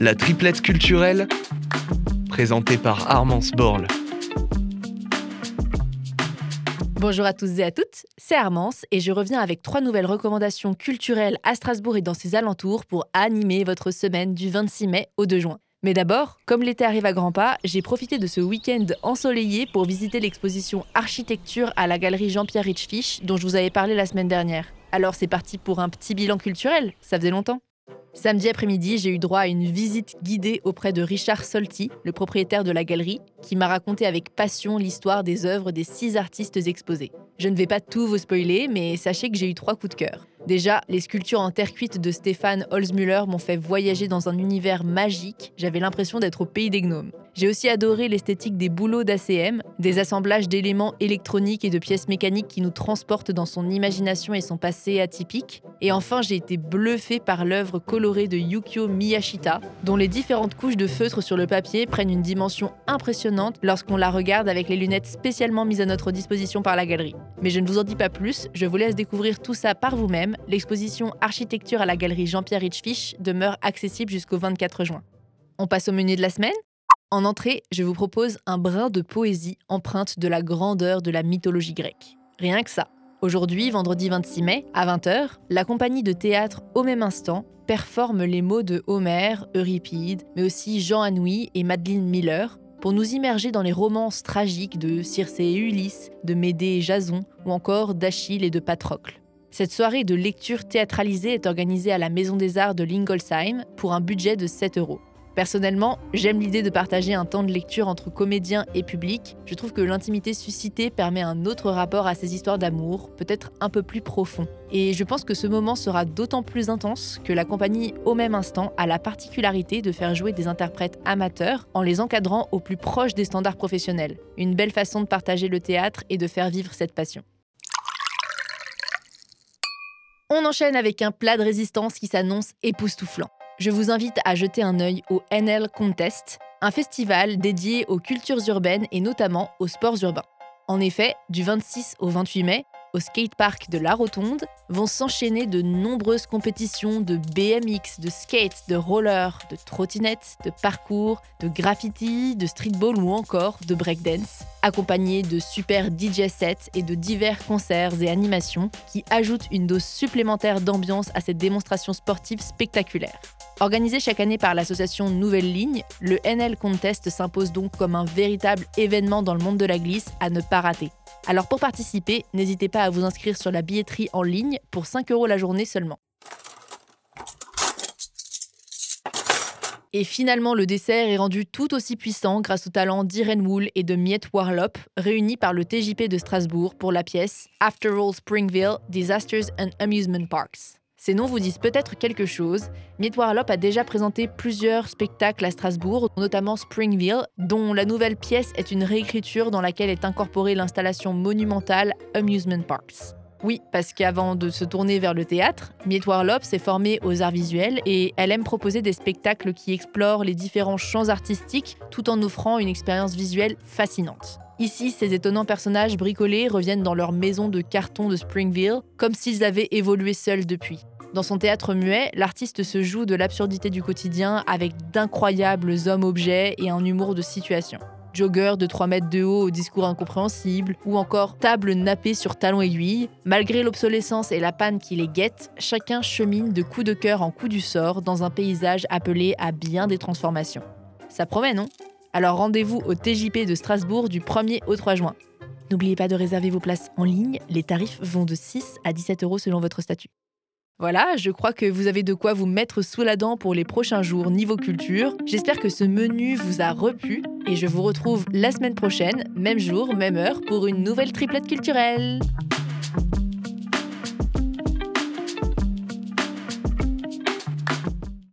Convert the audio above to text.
La triplette culturelle, présentée par Armance Borle. Bonjour à tous et à toutes, c'est Armance et je reviens avec trois nouvelles recommandations culturelles à Strasbourg et dans ses alentours pour animer votre semaine du 26 mai au 2 juin. Mais d'abord, comme l'été arrive à grands pas, j'ai profité de ce week-end ensoleillé pour visiter l'exposition Architecture à la galerie Jean-Pierre Richfish dont je vous avais parlé la semaine dernière. Alors c'est parti pour un petit bilan culturel, ça faisait longtemps. Samedi après-midi, j'ai eu droit à une visite guidée auprès de Richard Solti, le propriétaire de la galerie, qui m'a raconté avec passion l'histoire des œuvres des six artistes exposés. Je ne vais pas tout vous spoiler, mais sachez que j'ai eu trois coups de cœur. Déjà, les sculptures en terre cuite de Stéphane Holzmüller m'ont fait voyager dans un univers magique, j'avais l'impression d'être au pays des gnomes. J'ai aussi adoré l'esthétique des boulots d'ACM, des assemblages d'éléments électroniques et de pièces mécaniques qui nous transportent dans son imagination et son passé atypique. Et enfin, j'ai été bluffé par l'œuvre colorée de Yukio Miyashita, dont les différentes couches de feutre sur le papier prennent une dimension impressionnante lorsqu'on la regarde avec les lunettes spécialement mises à notre disposition par la galerie. Mais je ne vous en dis pas plus, je vous laisse découvrir tout ça par vous-même. L'exposition Architecture à la galerie Jean-Pierre Richfish demeure accessible jusqu'au 24 juin. On passe au menu de la semaine? En entrée, je vous propose un brin de poésie empreinte de la grandeur de la mythologie grecque. Rien que ça. Aujourd'hui, vendredi 26 mai, à 20h, la compagnie de théâtre Au même instant performe les mots de Homère, Euripide, mais aussi Jean Anouilh et Madeleine Miller pour nous immerger dans les romances tragiques de Circé et Ulysse, de Médée et Jason, ou encore d'Achille et de Patrocle. Cette soirée de lecture théâtralisée est organisée à la Maison des Arts de Lingolsheim pour un budget de 7 euros. Personnellement, j'aime l'idée de partager un temps de lecture entre comédiens et public. Je trouve que l'intimité suscitée permet un autre rapport à ces histoires d'amour, peut-être un peu plus profond. Et je pense que ce moment sera d'autant plus intense que la compagnie, au même instant, a la particularité de faire jouer des interprètes amateurs en les encadrant au plus proche des standards professionnels. Une belle façon de partager le théâtre et de faire vivre cette passion. On enchaîne avec un plat de résistance qui s'annonce époustouflant je vous invite à jeter un œil au NL Contest, un festival dédié aux cultures urbaines et notamment aux sports urbains. En effet, du 26 au 28 mai, au skatepark de La Rotonde, vont s'enchaîner de nombreuses compétitions de BMX, de skate, de roller, de trottinette, de parcours, de graffiti, de streetball ou encore de breakdance, accompagnés de super DJ sets et de divers concerts et animations qui ajoutent une dose supplémentaire d'ambiance à cette démonstration sportive spectaculaire. Organisé chaque année par l'association Nouvelle Ligne, le NL Contest s'impose donc comme un véritable événement dans le monde de la glisse à ne pas rater. Alors pour participer, n'hésitez pas à vous inscrire sur la billetterie en ligne pour 5 euros la journée seulement. Et finalement, le dessert est rendu tout aussi puissant grâce au talent d'Irene Wool et de Miette Warlop, réunis par le TJP de Strasbourg pour la pièce After All Springville Disasters and Amusement Parks. Ces noms vous disent peut-être quelque chose. Warlop a déjà présenté plusieurs spectacles à Strasbourg, notamment Springville, dont la nouvelle pièce est une réécriture dans laquelle est incorporée l'installation monumentale Amusement Parks. Oui, parce qu'avant de se tourner vers le théâtre, Warlop s'est formée aux arts visuels et elle aime proposer des spectacles qui explorent les différents champs artistiques tout en offrant une expérience visuelle fascinante. Ici, ces étonnants personnages bricolés reviennent dans leur maison de carton de Springville, comme s'ils avaient évolué seuls depuis. Dans son théâtre muet, l'artiste se joue de l'absurdité du quotidien avec d'incroyables hommes-objets et un humour de situation. Jogger de 3 mètres de haut au discours incompréhensible, ou encore table nappée sur talons aiguilles, malgré l'obsolescence et la panne qui les guette, chacun chemine de coup de cœur en coup du sort dans un paysage appelé à bien des transformations. Ça promet, non? Alors rendez-vous au TJP de Strasbourg du 1er au 3 juin. N'oubliez pas de réserver vos places en ligne, les tarifs vont de 6 à 17 euros selon votre statut. Voilà, je crois que vous avez de quoi vous mettre sous la dent pour les prochains jours niveau culture. J'espère que ce menu vous a repu et je vous retrouve la semaine prochaine, même jour, même heure, pour une nouvelle triplette culturelle.